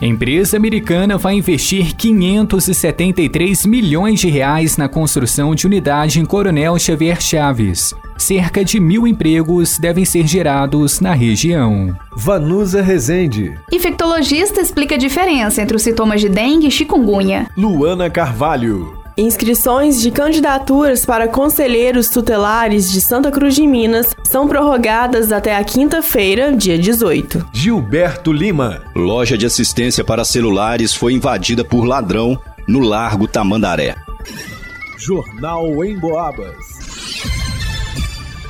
Empresa americana vai investir 573 milhões de reais na construção de unidade em Coronel Xavier Chaves. Cerca de mil empregos devem ser gerados na região. Vanusa Rezende. Infectologista explica a diferença entre os sintomas de dengue e chikungunya. Luana Carvalho. Inscrições de candidaturas para conselheiros tutelares de Santa Cruz de Minas são prorrogadas até a quinta-feira, dia 18. Gilberto Lima. Loja de assistência para celulares foi invadida por ladrão no Largo Tamandaré. Jornal em Boabas.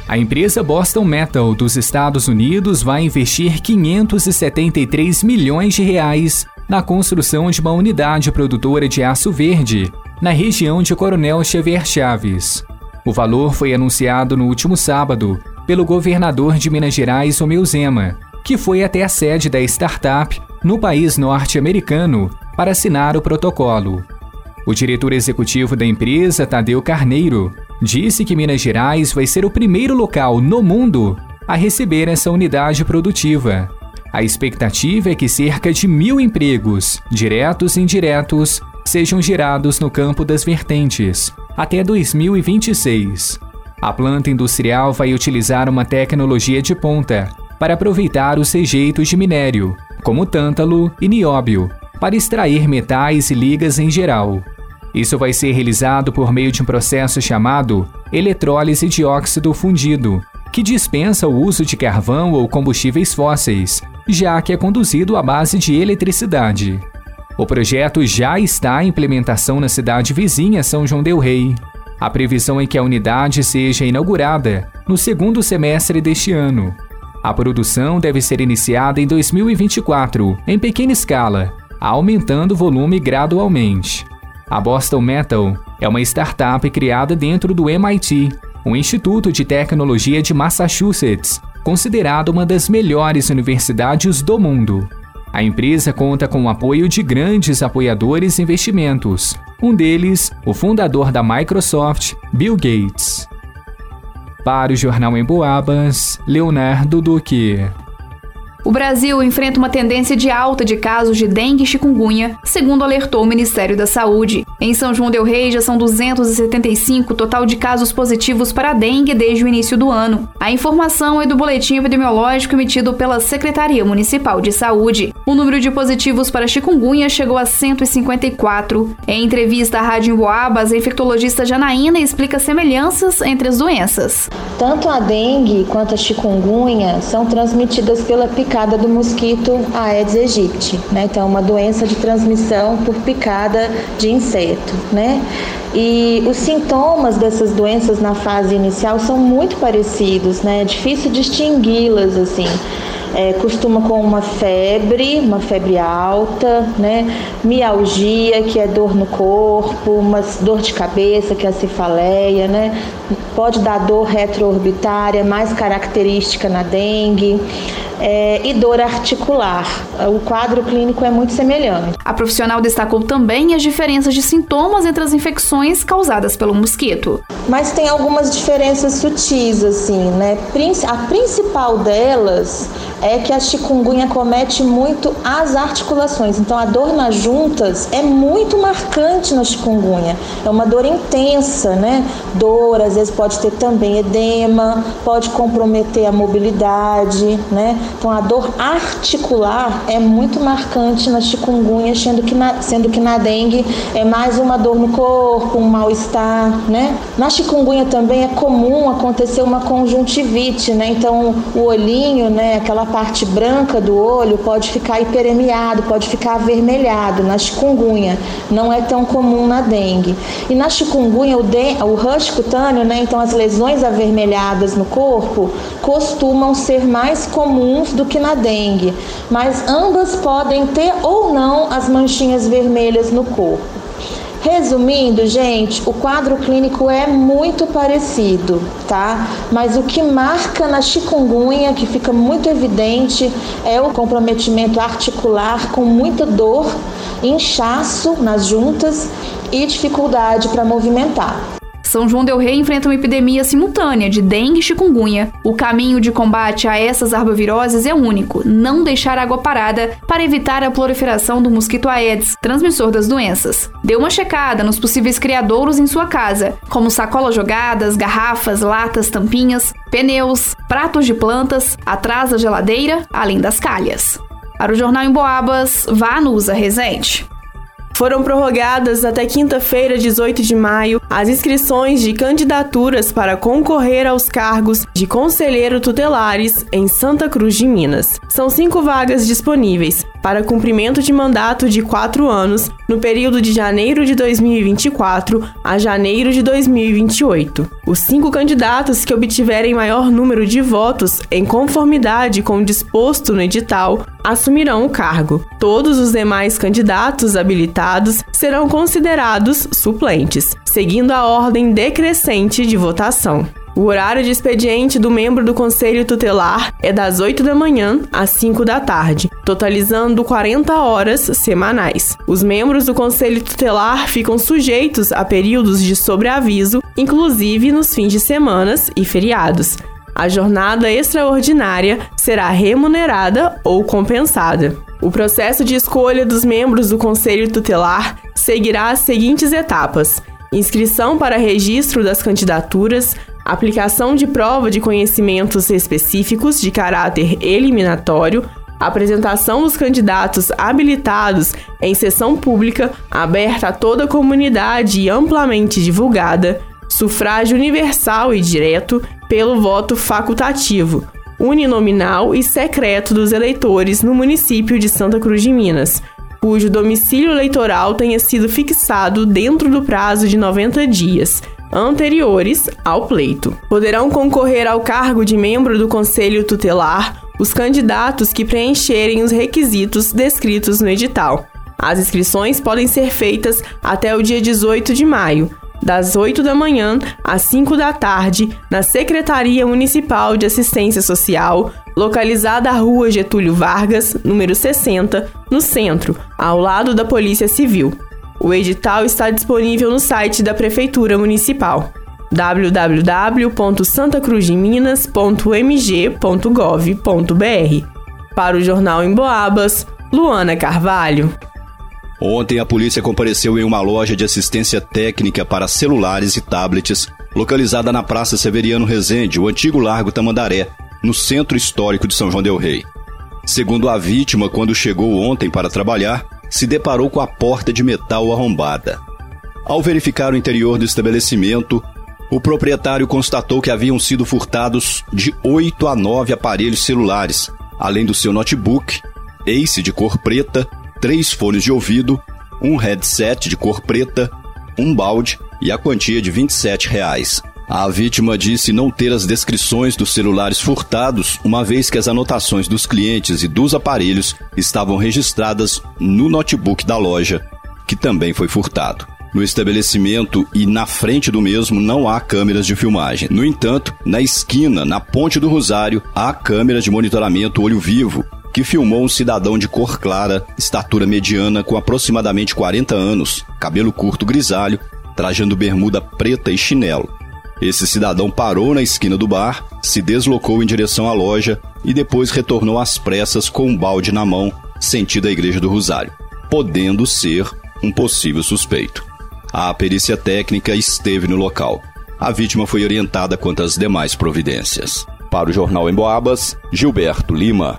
A empresa Boston Metal dos Estados Unidos vai investir 573 milhões de reais na construção de uma unidade produtora de aço verde na região de Coronel Xavier Chaves. O valor foi anunciado no último sábado pelo governador de Minas Gerais, Romeu Zema, que foi até a sede da startup no país norte-americano para assinar o protocolo. O diretor executivo da empresa, Tadeu Carneiro, disse que Minas Gerais vai ser o primeiro local no mundo a receber essa unidade produtiva. A expectativa é que cerca de mil empregos, diretos e indiretos, sejam gerados no campo das vertentes até 2026. A planta industrial vai utilizar uma tecnologia de ponta para aproveitar os rejeitos de minério, como tântalo e nióbio, para extrair metais e ligas em geral. Isso vai ser realizado por meio de um processo chamado eletrólise de óxido fundido, que dispensa o uso de carvão ou combustíveis fósseis, já que é conduzido à base de eletricidade. O projeto já está em implementação na cidade vizinha São João Del Rei. A previsão é que a unidade seja inaugurada no segundo semestre deste ano. A produção deve ser iniciada em 2024, em pequena escala, aumentando o volume gradualmente. A Boston Metal é uma startup criada dentro do MIT, um instituto de tecnologia de Massachusetts, considerado uma das melhores universidades do mundo. A empresa conta com o apoio de grandes apoiadores e investimentos, um deles, o fundador da Microsoft, Bill Gates. Para o Jornal em Boabas, Leonardo Duque. O Brasil enfrenta uma tendência de alta de casos de dengue e chikungunya, segundo alertou o Ministério da Saúde. Em São João del Rei já são 275 total de casos positivos para a dengue desde o início do ano. A informação é do boletim epidemiológico emitido pela Secretaria Municipal de Saúde. O número de positivos para chikungunya chegou a 154. Em entrevista à Rádio Emboabas, a infectologista Janaína explica semelhanças entre as doenças. Tanto a dengue quanto a chikungunya são transmitidas pela picada do mosquito Aedes aegypti, né? Então, uma doença de transmissão por picada de inseto, né? E os sintomas dessas doenças na fase inicial são muito parecidos, né? É difícil distingui-las assim é, costuma com uma febre, uma febre alta, né? Mialgia, que é dor no corpo, uma dor de cabeça, que é a cefaleia, né? Pode dar dor retroorbitária, mais característica na dengue. É, e dor articular. O quadro clínico é muito semelhante. A profissional destacou também as diferenças de sintomas entre as infecções causadas pelo mosquito. Mas tem algumas diferenças sutis, assim, né? A principal delas é que a chikungunya comete muito as articulações. Então a dor nas juntas é muito marcante na chikungunya. É uma dor intensa, né? Dor, às vezes pode ter também edema, pode comprometer a mobilidade, né? Então a dor articular é muito marcante na chikungunya, sendo que na, sendo que na dengue é mais uma dor no corpo, um mal-estar, né? Na chikungunya também é comum acontecer uma conjuntivite, né? Então o olhinho, né, aquela parte branca do olho pode ficar hiperemiado, pode ficar avermelhado na chikungunya. Não é tão comum na dengue. E na chikungunya, o, de, o rush cutâneo, né, então as lesões avermelhadas no corpo, costumam ser mais comuns do que na dengue. Mas ambas podem ter ou não as manchinhas vermelhas no corpo. Resumindo, gente, o quadro clínico é muito parecido, tá? Mas o que marca na chikungunya, que fica muito evidente, é o comprometimento articular com muita dor, inchaço nas juntas e dificuldade para movimentar. São João del Rei enfrenta uma epidemia simultânea de dengue e chikungunya. O caminho de combate a essas arboviroses é único: não deixar água parada para evitar a proliferação do mosquito Aedes, transmissor das doenças. Dê uma checada nos possíveis criadouros em sua casa, como sacolas jogadas, garrafas, latas, tampinhas, pneus, pratos de plantas, atrás da geladeira, além das calhas. Para o Jornal em Boabas, vá no Usa Resente. Foram prorrogadas até quinta-feira, 18 de maio, as inscrições de candidaturas para concorrer aos cargos de conselheiro tutelares em Santa Cruz de Minas. São cinco vagas disponíveis para cumprimento de mandato de quatro anos no período de janeiro de 2024 a janeiro de 2028. Os cinco candidatos que obtiverem maior número de votos em conformidade com o disposto no edital assumirão o cargo. Todos os demais candidatos habilitados serão considerados suplentes, seguindo a ordem decrescente de votação. O horário de expediente do membro do Conselho Tutelar é das 8 da manhã às 5 da tarde, totalizando 40 horas semanais. Os membros do Conselho Tutelar ficam sujeitos a períodos de sobreaviso, inclusive nos fins de semanas e feriados. A jornada extraordinária será remunerada ou compensada. O processo de escolha dos membros do Conselho Tutelar seguirá as seguintes etapas: inscrição para registro das candidaturas, aplicação de prova de conhecimentos específicos de caráter eliminatório, apresentação dos candidatos habilitados em sessão pública aberta a toda a comunidade e amplamente divulgada, sufrágio universal e direto pelo voto facultativo, uninominal e secreto dos eleitores no município de Santa Cruz de Minas, cujo domicílio eleitoral tenha sido fixado dentro do prazo de 90 dias anteriores ao pleito. Poderão concorrer ao cargo de membro do Conselho Tutelar os candidatos que preencherem os requisitos descritos no edital. As inscrições podem ser feitas até o dia 18 de maio, das 8 da manhã às 5 da tarde, na Secretaria Municipal de Assistência Social, localizada à Rua Getúlio Vargas, número 60, no centro, ao lado da Polícia Civil. O edital está disponível no site da Prefeitura Municipal www.santacruzeminas.mg.gov.br. Para o Jornal em Boabas, Luana Carvalho. Ontem a polícia compareceu em uma loja de assistência técnica para celulares e tablets, localizada na Praça Severiano Rezende, o antigo Largo Tamandaré, no centro histórico de São João del Rei. Segundo a vítima, quando chegou ontem para trabalhar, se deparou com a porta de metal arrombada. Ao verificar o interior do estabelecimento, o proprietário constatou que haviam sido furtados de 8 a 9 aparelhos celulares, além do seu notebook, Ace de cor preta, três fones de ouvido, um headset de cor preta, um balde e a quantia de 27 reais. A vítima disse não ter as descrições dos celulares furtados, uma vez que as anotações dos clientes e dos aparelhos estavam registradas no notebook da loja, que também foi furtado. No estabelecimento e na frente do mesmo não há câmeras de filmagem. No entanto, na esquina, na Ponte do Rosário, há câmera de monitoramento olho vivo, que filmou um cidadão de cor clara, estatura mediana, com aproximadamente 40 anos, cabelo curto grisalho, trajando bermuda preta e chinelo. Esse cidadão parou na esquina do bar, se deslocou em direção à loja e depois retornou às pressas com um balde na mão, sentido à Igreja do Rosário, podendo ser um possível suspeito. A perícia técnica esteve no local. A vítima foi orientada quanto às demais providências. Para o Jornal em Boabas, Gilberto Lima.